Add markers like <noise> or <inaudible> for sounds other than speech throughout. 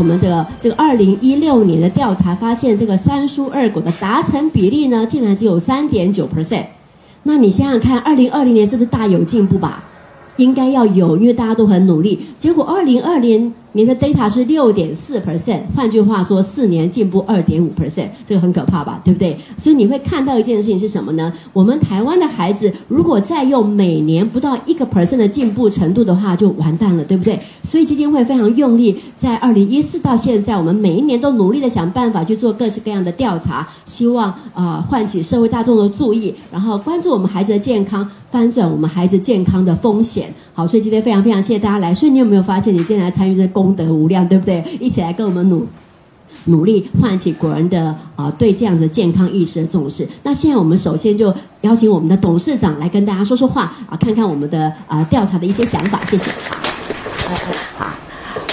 我们的这个二零一六年的调查发现，这个三叔二果的达成比例呢，竟然只有三点九 percent。那你想想看，二零二零年是不是大有进步吧？应该要有，因为大家都很努力。结果二零二零。你的 data 是六点四 percent，换句话说，四年进步二点五 percent，这个很可怕吧，对不对？所以你会看到一件事情是什么呢？我们台湾的孩子如果再用每年不到一个 percent 的进步程度的话，就完蛋了，对不对？所以基金会非常用力，在二零一四到现在，我们每一年都努力的想办法去做各式各样的调查，希望啊唤起社会大众的注意，然后关注我们孩子的健康，翻转我们孩子健康的风险。好，所以今天非常非常谢谢大家来。所以你有没有发现，你今天来参与这功德无量，对不对？一起来跟我们努努力，唤起国人的啊对这样的健康意识的重视。那现在我们首先就邀请我们的董事长来跟大家说说话啊，看看我们的啊调查的一些想法。谢谢。好，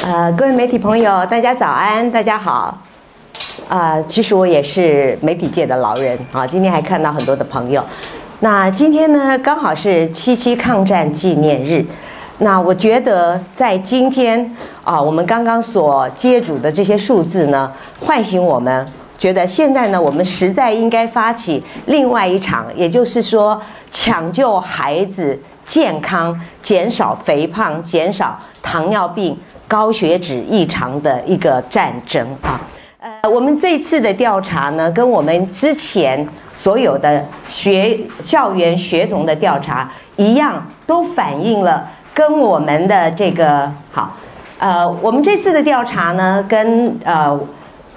呃，各位媒体朋友，大家早安，大家好。啊，其实我也是媒体界的老人啊，今天还看到很多的朋友。那今天呢，刚好是七七抗战纪念日。那我觉得在今天啊，我们刚刚所接触的这些数字呢，唤醒我们，觉得现在呢，我们实在应该发起另外一场，也就是说，抢救孩子健康、减少肥胖、减少糖尿病、高血脂异常的一个战争啊。呃，我们这次的调查呢，跟我们之前所有的学校园学童的调查一样，都反映了跟我们的这个好，呃，我们这次的调查呢，跟呃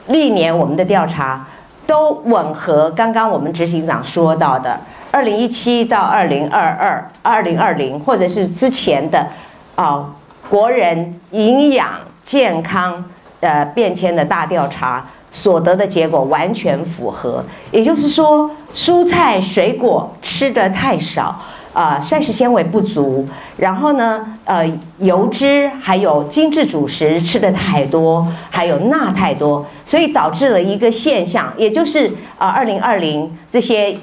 历年我们的调查都吻合。刚刚我们执行长说到的，二零一七到二零二二、二零二零，或者是之前的啊，国人营养健康。呃，变迁的大调查所得的结果完全符合，也就是说，蔬菜水果吃的太少，啊，膳食纤维不足，然后呢，呃，油脂还有精致主食吃的太多，还有钠太多，所以导致了一个现象，也就是啊，二零二零这些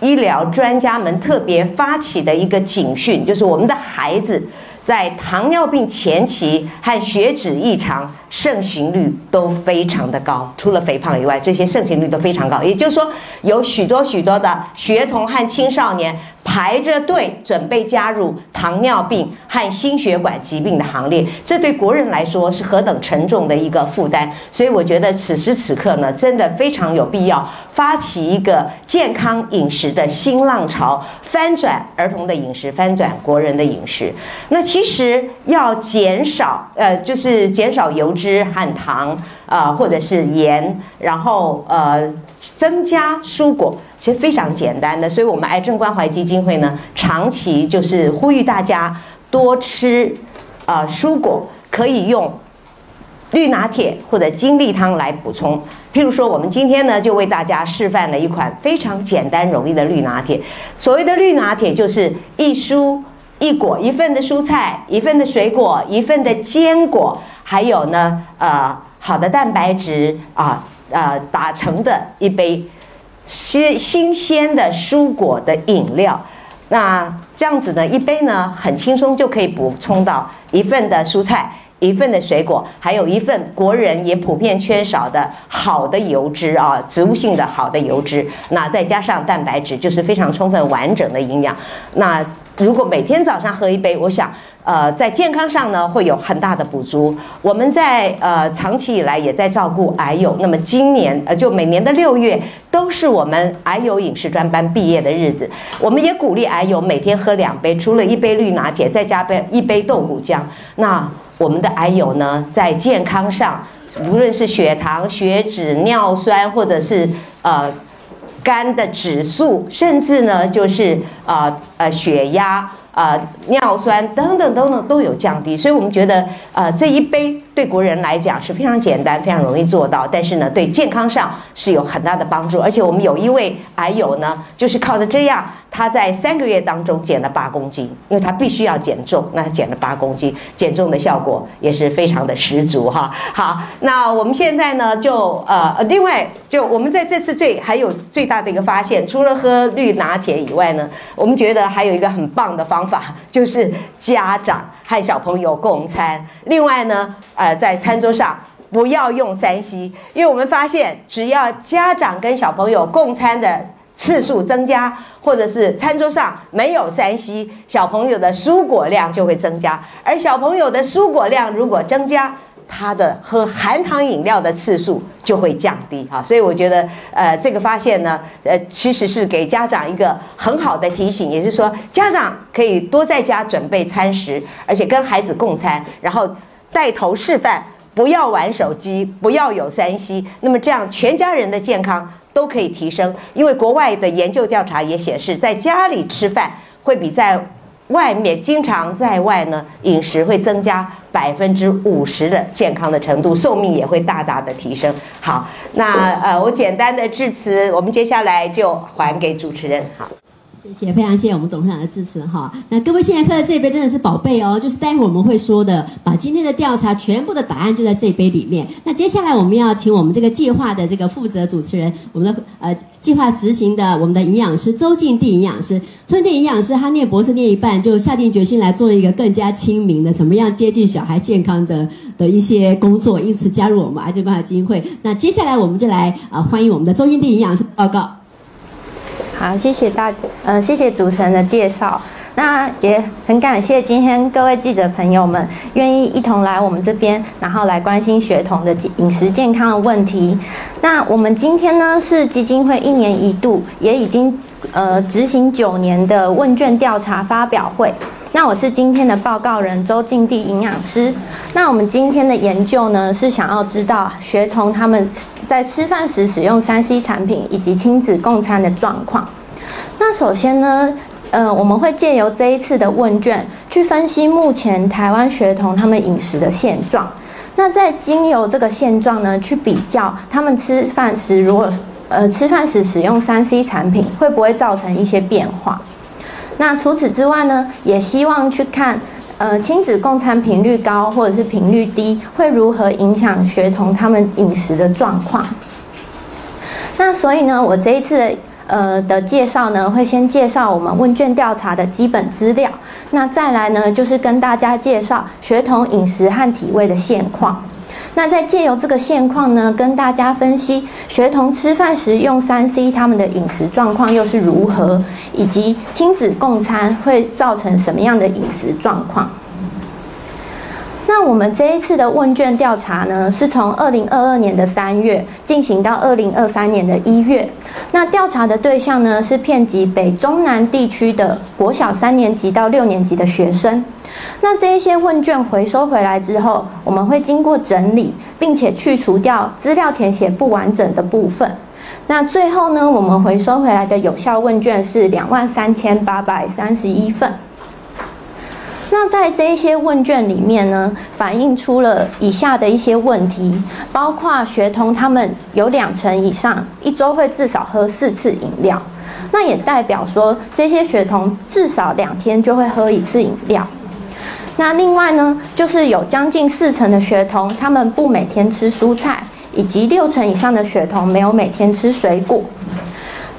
医疗专家们特别发起的一个警讯，就是我们的孩子。在糖尿病前期和血脂异常盛行率都非常的高，除了肥胖以外，这些盛行率都非常高。也就是说，有许多许多的学童和青少年。排着队准备加入糖尿病和心血管疾病的行列，这对国人来说是何等沉重的一个负担。所以我觉得此时此刻呢，真的非常有必要发起一个健康饮食的新浪潮，翻转儿童的饮食，翻转国人的饮食。那其实要减少，呃，就是减少油脂和糖。啊，或者是盐，然后呃，增加蔬果，其实非常简单的。所以，我们癌症关怀基金会呢，长期就是呼吁大家多吃啊蔬果，可以用绿拿铁或者金利汤来补充。譬如说，我们今天呢，就为大家示范了一款非常简单容易的绿拿铁。所谓的绿拿铁，就是一蔬一果，一份的蔬菜，一份的水果，一份的坚果，还有呢，呃。好的蛋白质啊，呃，打成的一杯新新鲜的蔬果的饮料，那这样子呢，一杯呢很轻松就可以补充到一份的蔬菜，一份的水果，还有一份国人也普遍缺少的好的油脂啊，植物性的好的油脂，那再加上蛋白质，就是非常充分完整的营养。那如果每天早上喝一杯，我想。呃，在健康上呢，会有很大的补足。我们在呃长期以来也在照顾癌友，那么今年呃就每年的六月都是我们癌友饮食专班毕业的日子。我们也鼓励癌友每天喝两杯，除了一杯绿拿铁，再加杯一杯豆腐浆。那我们的癌友呢，在健康上，无论是血糖、血脂、尿酸，或者是呃肝的指数，甚至呢就是啊呃血压。啊，尿酸等等等等都有降低，所以我们觉得，呃，这一杯对国人来讲是非常简单、非常容易做到，但是呢，对健康上是有很大的帮助。而且我们有一位癌友呢，就是靠着这样，他在三个月当中减了八公斤，因为他必须要减重，那减了八公斤，减重的效果也是非常的十足哈。好，那我们现在呢，就呃，另外就我们在这次最还有最大的一个发现，除了喝绿拿铁以外呢，我们觉得还有一个很棒的。方法就是家长和小朋友共餐。另外呢，呃，在餐桌上不要用三 C，因为我们发现，只要家长跟小朋友共餐的次数增加，或者是餐桌上没有三 C，小朋友的蔬果量就会增加。而小朋友的蔬果量如果增加，他的喝含糖饮料的次数就会降低哈，所以我觉得，呃，这个发现呢，呃，其实是给家长一个很好的提醒，也就是说，家长可以多在家准备餐食，而且跟孩子共餐，然后带头示范，不要玩手机，不要有三 C，那么这样全家人的健康都可以提升。因为国外的研究调查也显示，在家里吃饭会比在外面经常在外呢，饮食会增加百分之五十的健康的程度，寿命也会大大的提升。好，那呃，我简单的致辞，我们接下来就还给主持人。好。谢谢，非常谢谢我们董事长的支持哈。那各位现在喝的这一杯真的是宝贝哦，就是待会我们会说的，把今天的调查全部的答案就在这一杯里面。那接下来我们要请我们这个计划的这个负责主持人，我们的呃计划执行的我们的营养师周静娣营养师，周静娣营养师他念博士念一半就下定决心来做一个更加亲民的，怎么样接近小孩健康的的一些工作，因此加入我们癌症关怀基金会。那接下来我们就来啊欢迎我们的周静娣营养师报告。好，谢谢大，呃，谢谢主持人的介绍。那也很感谢今天各位记者朋友们愿意一同来我们这边，然后来关心学童的饮食健康的问题。那我们今天呢是基金会一年一度，也已经呃执行九年的问卷调查发表会。那我是今天的报告人周静娣营养师。那我们今天的研究呢，是想要知道学童他们在吃饭时使用三 C 产品以及亲子共餐的状况。那首先呢，呃，我们会借由这一次的问卷去分析目前台湾学童他们饮食的现状。那在经由这个现状呢，去比较他们吃饭时，如果呃吃饭时使用三 C 产品，会不会造成一些变化？那除此之外呢，也希望去看，呃，亲子共餐频率高或者是频率低，会如何影响学童他们饮食的状况。那所以呢，我这一次呃的介绍呢，会先介绍我们问卷调查的基本资料，那再来呢，就是跟大家介绍学童饮食和体位的现况。那在借由这个现况呢，跟大家分析学童吃饭时用三 C，他们的饮食状况又是如何，以及亲子共餐会造成什么样的饮食状况。那我们这一次的问卷调查呢，是从二零二二年的三月进行到二零二三年的一月。那调查的对象呢，是遍及北中南地区的国小三年级到六年级的学生。那这一些问卷回收回来之后，我们会经过整理，并且去除掉资料填写不完整的部分。那最后呢，我们回收回来的有效问卷是两万三千八百三十一份。那在这一些问卷里面呢，反映出了以下的一些问题，包括学童他们有两成以上一周会至少喝四次饮料，那也代表说这些学童至少两天就会喝一次饮料。那另外呢，就是有将近四成的学童，他们不每天吃蔬菜，以及六成以上的学童没有每天吃水果。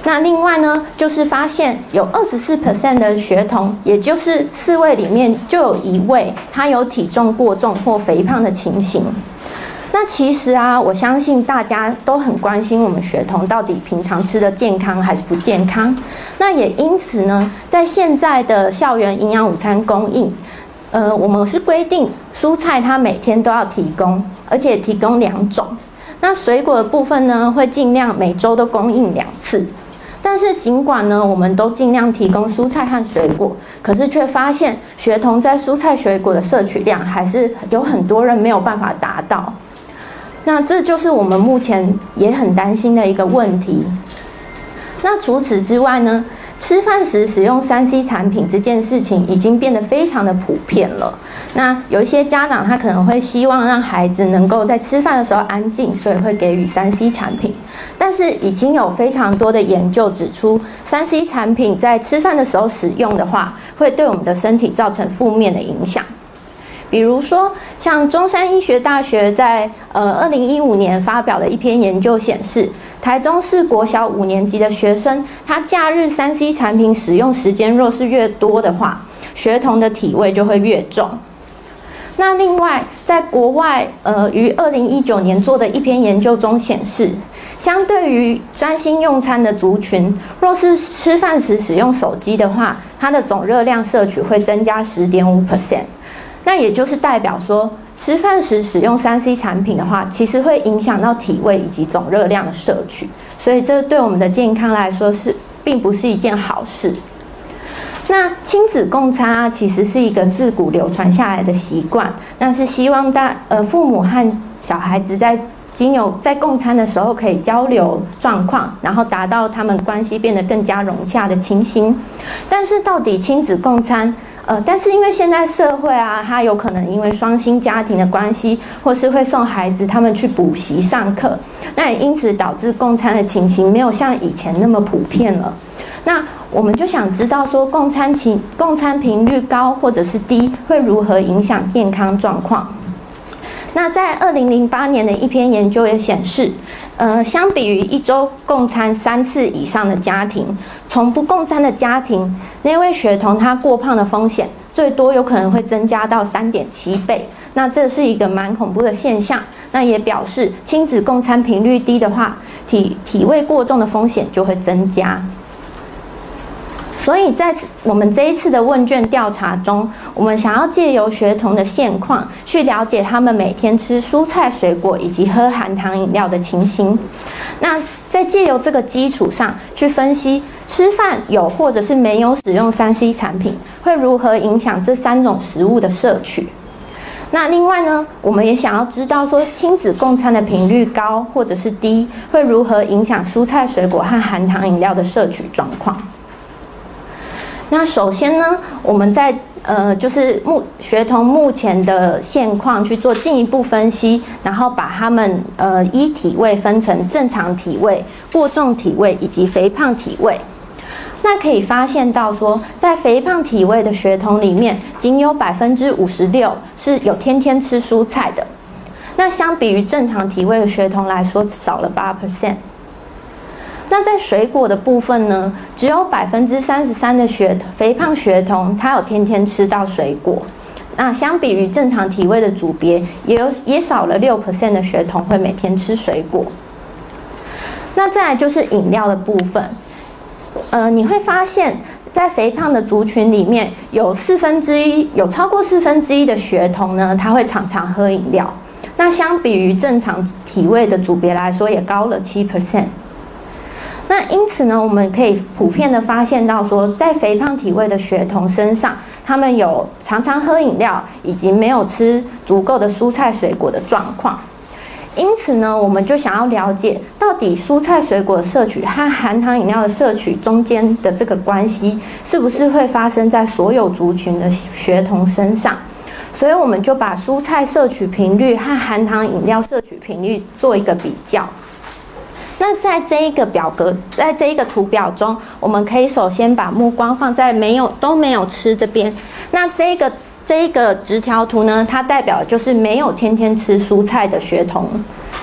那另外呢，就是发现有二十四 percent 的学童，也就是四位里面就有一位，他有体重过重或肥胖的情形。那其实啊，我相信大家都很关心我们学童到底平常吃的健康还是不健康。那也因此呢，在现在的校园营养午餐供应。呃，我们是规定蔬菜它每天都要提供，而且提供两种。那水果的部分呢，会尽量每周都供应两次。但是尽管呢，我们都尽量提供蔬菜和水果，可是却发现学童在蔬菜水果的摄取量还是有很多人没有办法达到。那这就是我们目前也很担心的一个问题。那除此之外呢？吃饭时使用三 C 产品这件事情已经变得非常的普遍了。那有一些家长他可能会希望让孩子能够在吃饭的时候安静，所以会给予三 C 产品。但是已经有非常多的研究指出，三 C 产品在吃饭的时候使用的话，会对我们的身体造成负面的影响。比如说，像中山医学大学在呃二零一五年发表的一篇研究显示。台中市国小五年级的学生，他假日三 C 产品使用时间若是越多的话，学童的体味就会越重。那另外，在国外，呃，于二零一九年做的一篇研究中显示，相对于专心用餐的族群，若是吃饭时使用手机的话，它的总热量摄取会增加十点五 percent。那也就是代表说，吃饭时使用三 C 产品的话，其实会影响到体位以及总热量的摄取，所以这对我们的健康来说是并不是一件好事。那亲子共餐啊，其实是一个自古流传下来的习惯，那是希望大呃父母和小孩子在经由在共餐的时候可以交流状况，然后达到他们关系变得更加融洽的情形。但是到底亲子共餐？呃，但是因为现在社会啊，他有可能因为双薪家庭的关系，或是会送孩子他们去补习上课，那也因此导致共餐的情形没有像以前那么普遍了。那我们就想知道说，共餐情共餐频率高或者是低，会如何影响健康状况？那在二零零八年的一篇研究也显示，呃，相比于一周共餐三次以上的家庭，从不共餐的家庭，那位血酮它过胖的风险最多有可能会增加到三点七倍。那这是一个蛮恐怖的现象。那也表示亲子共餐频率低的话，体体位过重的风险就会增加。所以在我们这一次的问卷调查中，我们想要借由学童的现况，去了解他们每天吃蔬菜水果以及喝含糖饮料的情形。那在借由这个基础上去分析，吃饭有或者是没有使用三 C 产品，会如何影响这三种食物的摄取。那另外呢，我们也想要知道说，亲子共餐的频率高或者是低，会如何影响蔬菜水果和含糖饮料的摄取状况。那首先呢，我们在呃，就是目学童目前的现况去做进一步分析，然后把他们呃依体位分成正常体位、过重体位以及肥胖体位。那可以发现到说，在肥胖体位的学童里面，仅有百分之五十六是有天天吃蔬菜的。那相比于正常体位的学童来说，少了八 percent。那在水果的部分呢，只有百分之三十三的学肥胖学童，他有天天吃到水果。那相比于正常体位的组别，也有也少了六 percent 的学童会每天吃水果。那再来就是饮料的部分，呃，你会发现在肥胖的族群里面，有四分之一，有超过四分之一的学童呢，他会常常喝饮料。那相比于正常体位的组别来说，也高了七 percent。那因此呢，我们可以普遍的发现到说，在肥胖体位的学童身上，他们有常常喝饮料，以及没有吃足够的蔬菜水果的状况。因此呢，我们就想要了解，到底蔬菜水果的摄取和含糖饮料的摄取中间的这个关系，是不是会发生在所有族群的学童身上？所以我们就把蔬菜摄取频率和含糖饮料摄取频率做一个比较。那在这一个表格，在这一个图表中，我们可以首先把目光放在没有都没有吃这边。那这个这一个直条图呢，它代表就是没有天天吃蔬菜的学童，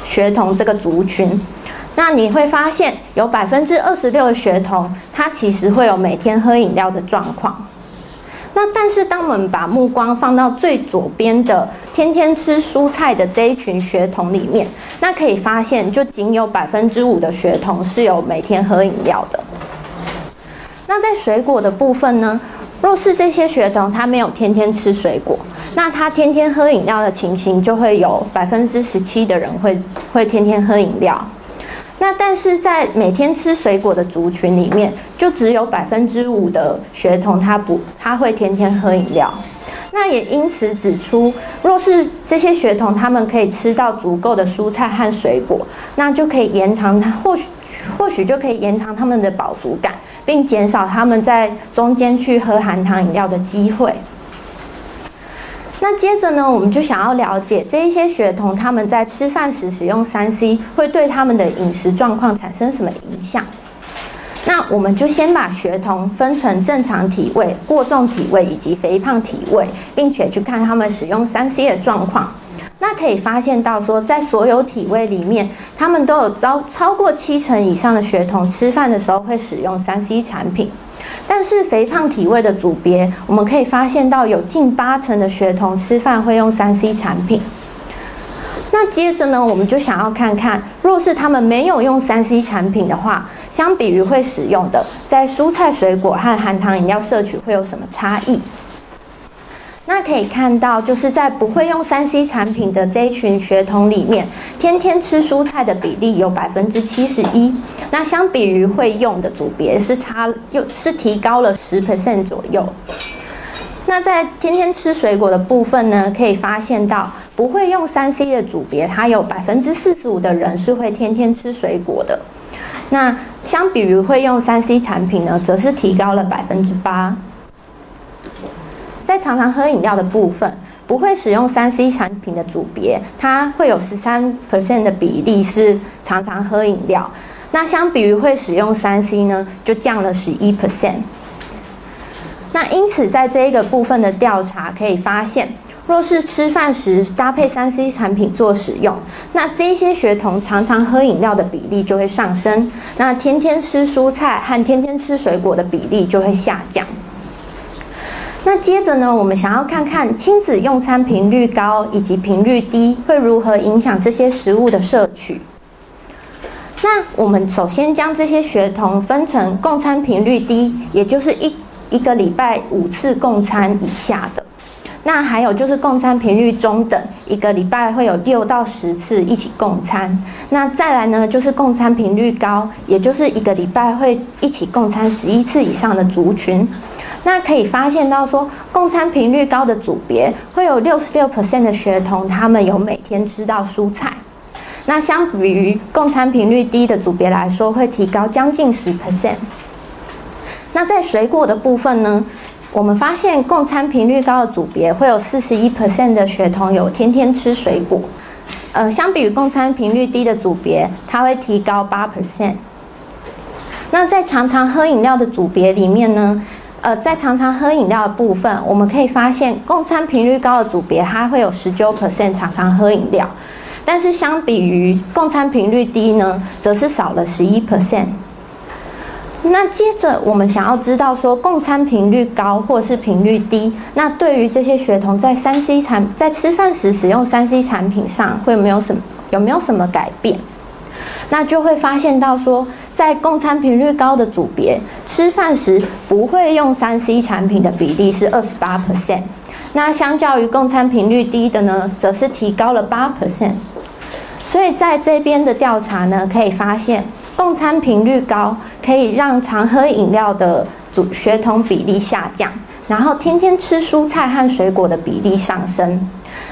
学童这个族群。那你会发现有百分之二十六的学童，他其实会有每天喝饮料的状况。那但是，当我们把目光放到最左边的天天吃蔬菜的这一群学童里面，那可以发现，就仅有百分之五的学童是有每天喝饮料的。那在水果的部分呢？若是这些学童他没有天天吃水果，那他天天喝饮料的情形就会有百分之十七的人会会天天喝饮料。那但是在每天吃水果的族群里面，就只有百分之五的学童他不他会天天喝饮料。那也因此指出，若是这些学童他们可以吃到足够的蔬菜和水果，那就可以延长他或许或许就可以延长他们的饱足感，并减少他们在中间去喝含糖饮料的机会。那接着呢，我们就想要了解这一些学童他们在吃饭时使用三 C 会对他们的饮食状况产生什么影响？那我们就先把学童分成正常体位、过重体位以及肥胖体位，并且去看他们使用三 C 的状况。那可以发现到说，在所有体位里面，他们都有超超过七成以上的学童吃饭的时候会使用三 C 产品。但是肥胖体位的组别，我们可以发现到有近八成的学童吃饭会用三 C 产品。那接着呢，我们就想要看看，若是他们没有用三 C 产品的话，相比于会使用的，在蔬菜水果和含糖饮料摄取会有什么差异？那可以看到，就是在不会用三 C 产品的这一群学童里面，天天吃蔬菜的比例有百分之七十一。那相比于会用的组别，是差又是提高了十 percent 左右。那在天天吃水果的部分呢，可以发现到不会用三 C 的组别，它有百分之四十五的人是会天天吃水果的。那相比于会用三 C 产品呢，则是提高了百分之八。在常常喝饮料的部分，不会使用三 C 产品的组别，它会有十三 percent 的比例是常常喝饮料。那相比于会使用三 C 呢，就降了十一 percent。那因此在这一个部分的调查可以发现，若是吃饭时搭配三 C 产品做使用，那这些学童常常喝饮料的比例就会上升，那天天吃蔬菜和天天吃水果的比例就会下降。那接着呢，我们想要看看亲子用餐频率高以及频率低会如何影响这些食物的摄取。那我们首先将这些学童分成共餐频率低，也就是一一个礼拜五次共餐以下的；那还有就是共餐频率中等，一个礼拜会有六到十次一起共餐；那再来呢，就是共餐频率高，也就是一个礼拜会一起共餐十一次以上的族群。那可以发现到说，共餐频率高的组别会有六十六 percent 的学童，他们有每天吃到蔬菜。那相比于共餐频率低的组别来说，会提高将近十 percent。那在水果的部分呢，我们发现共餐频率高的组别会有四十一 percent 的学童有天天吃水果。呃，相比于共餐频率低的组别，它会提高八 percent。那在常常喝饮料的组别里面呢？呃，在常常喝饮料的部分，我们可以发现，共餐频率高的组别，它会有十九 percent 常常喝饮料，但是相比于共餐频率低呢，则是少了十一 percent。那接着，我们想要知道说，共餐频率高或是频率低，那对于这些学童在三 C 产在吃饭时使用三 C 产品上，会没有什么有没有什么改变？那就会发现到说。在共餐频率高的组别，吃饭时不会用三 C 产品的比例是二十八 percent，那相较于共餐频率低的呢，则是提高了八 percent。所以在这边的调查呢，可以发现共餐频率高可以让常喝饮料的组血酮比例下降，然后天天吃蔬菜和水果的比例上升。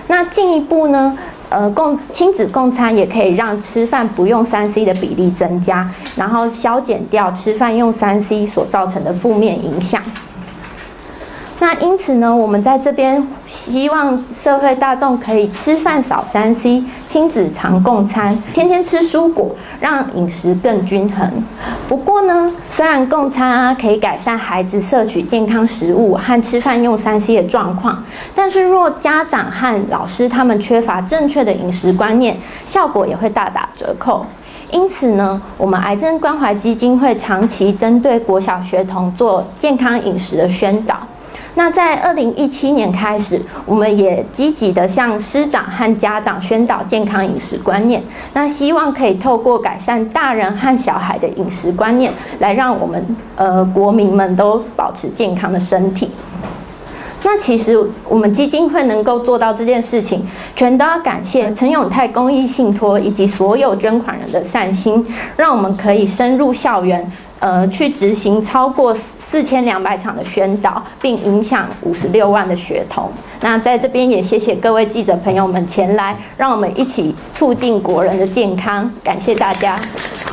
那进一步呢？呃，共亲子共餐也可以让吃饭不用三 C 的比例增加，然后消减掉吃饭用三 C 所造成的负面影响。那因此呢，我们在这边希望社会大众可以吃饭少三 C，亲子常共餐，天天吃蔬果，让饮食更均衡。不过呢，虽然共餐啊可以改善孩子摄取健康食物和吃饭用三 C 的状况，但是若家长和老师他们缺乏正确的饮食观念，效果也会大打折扣。因此呢，我们癌症关怀基金会长期针对国小学童做健康饮食的宣导。那在二零一七年开始，我们也积极的向师长和家长宣导健康饮食观念。那希望可以透过改善大人和小孩的饮食观念，来让我们呃国民们都保持健康的身体。那其实我们基金会能够做到这件事情，全都要感谢陈永泰公益信托以及所有捐款人的善心，让我们可以深入校园。呃，去执行超过四千两百场的宣导，并影响五十六万的学童。那在这边也谢谢各位记者朋友们前来，让我们一起促进国人的健康。感谢大家。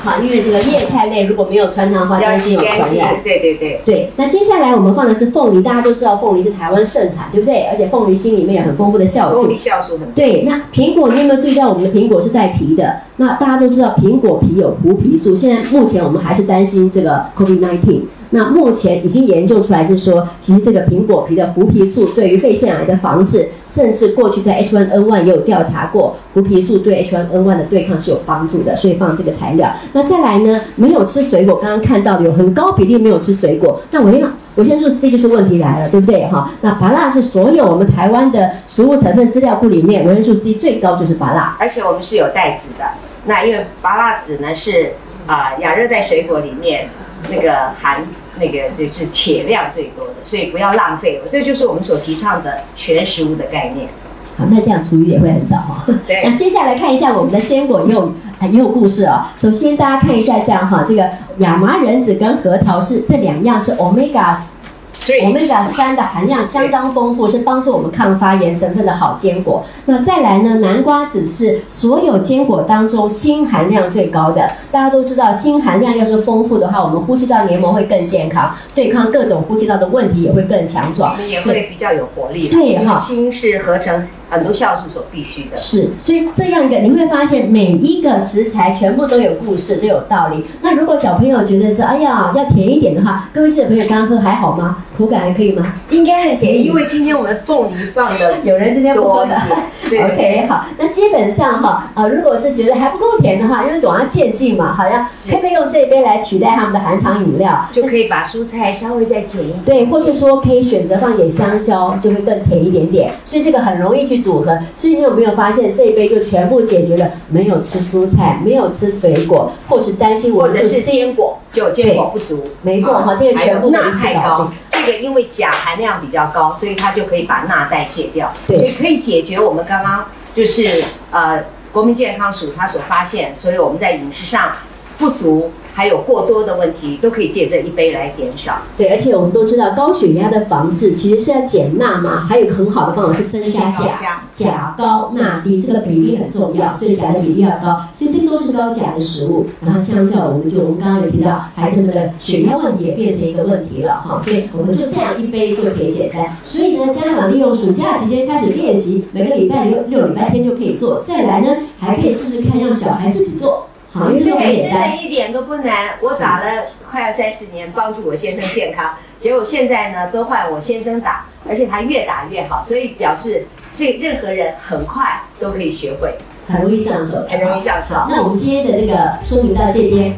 好，因为这个叶菜类如果没有穿烫的话，担心有传染。对对对。对，那接下来我们放的是凤梨，大家都知道凤梨是台湾盛产，对不对？而且凤梨心里面有很丰富的酵素。凤梨酵素很对，那苹果你有没有注意到我们的苹果是带皮的？那大家都知道苹果皮有胡皮素，现在目前我们还是担心这个 COVID-19。那目前已经研究出来是说，其实这个苹果皮的胡皮素对于肺腺癌的防治，甚至过去在 H1N1 也有调查过，胡皮素对 H1N1 的对抗是有帮助的，所以放这个材料。那再来呢，没有吃水果，刚刚看到的有很高比例没有吃水果，那维维生素 C 就是问题来了，对不对哈？那芭辣是所有我们台湾的食物成分资料库里面维生素 C 最高就是芭辣，而且我们是有带籽的。那因为芭辣籽呢是啊亚热带水果里面那个含那个就是铁量最多的，所以不要浪费。这就是我们所提倡的全食物的概念。好，那这样厨余也会很少哈。<laughs> 对那接下来看一下我们的坚果也有啊也有故事哦。首先大家看一下像哈这个亚麻仁子跟核桃是这两样是 omega omega 三的含量相当丰富，是帮助我们抗发炎成分的好坚果。那再来呢，南瓜子是所有坚果当中锌含量最高的。大家都知道，锌含量要是丰富的话，我们呼吸道黏膜会更健康，对抗各种呼吸道的问题也会更强我壮。们也会比较有活力。对哈锌是合成很多酵素所必须的。是，所以这样一个你会发现每一个食材全部都有故事，都有道理。那如果小朋友觉得是哎呀要甜一点的话，各位记者朋友刚刚喝还好吗？口感还可以吗？应该很甜，因为今天我们凤梨放的 <laughs> 有人今天不喝的。对 OK，好，那基本上哈，呃，如果是觉得还不够甜的话，因为总要渐进嘛，好像是可以用这一杯来取代他们的含糖饮料？就可以把蔬菜稍微再减一点。对，或是说可以选择放点香蕉，就会更甜一点点。所以这个很容易去组合。所以你有没有发现这一杯就全部解决了没有吃蔬菜、没有吃水果，或是担心我或者是坚果，就坚果不足，没错啊哈这个全部钠太高，这个因为钾含量比较高，所以它就可以把钠代谢掉，对。所以可以解决我们刚刚就是呃国民健康署它所发现，所以我们在饮食上不足还有过多的问题，都可以借这一杯来减少。对，而且我们都知道高血压的防治其实是要减钠嘛，还有一个很好的方法是增加钾，钾高钠低，这个比例很重要，所以钾的比例要高，所以这都是高钾的食物。然后相较我们就我们刚刚有提到孩子们的血压问题也变成一个问题了哈，所以我们就这样一杯就可以简单。所以呢，家长利用暑假期间开始练习，每个礼拜六六礼拜天就可以做，再来呢还可以试试看让小孩自己做，好，因为这个很，简单真的。一点都不难。我打了快要三十年，帮助我先生健康，结果现在呢都换我先生打，而且他越打越好，所以表示这任何人很快都可以学会，很容易上手，很容易上手。那我们今天的这个说明到这边。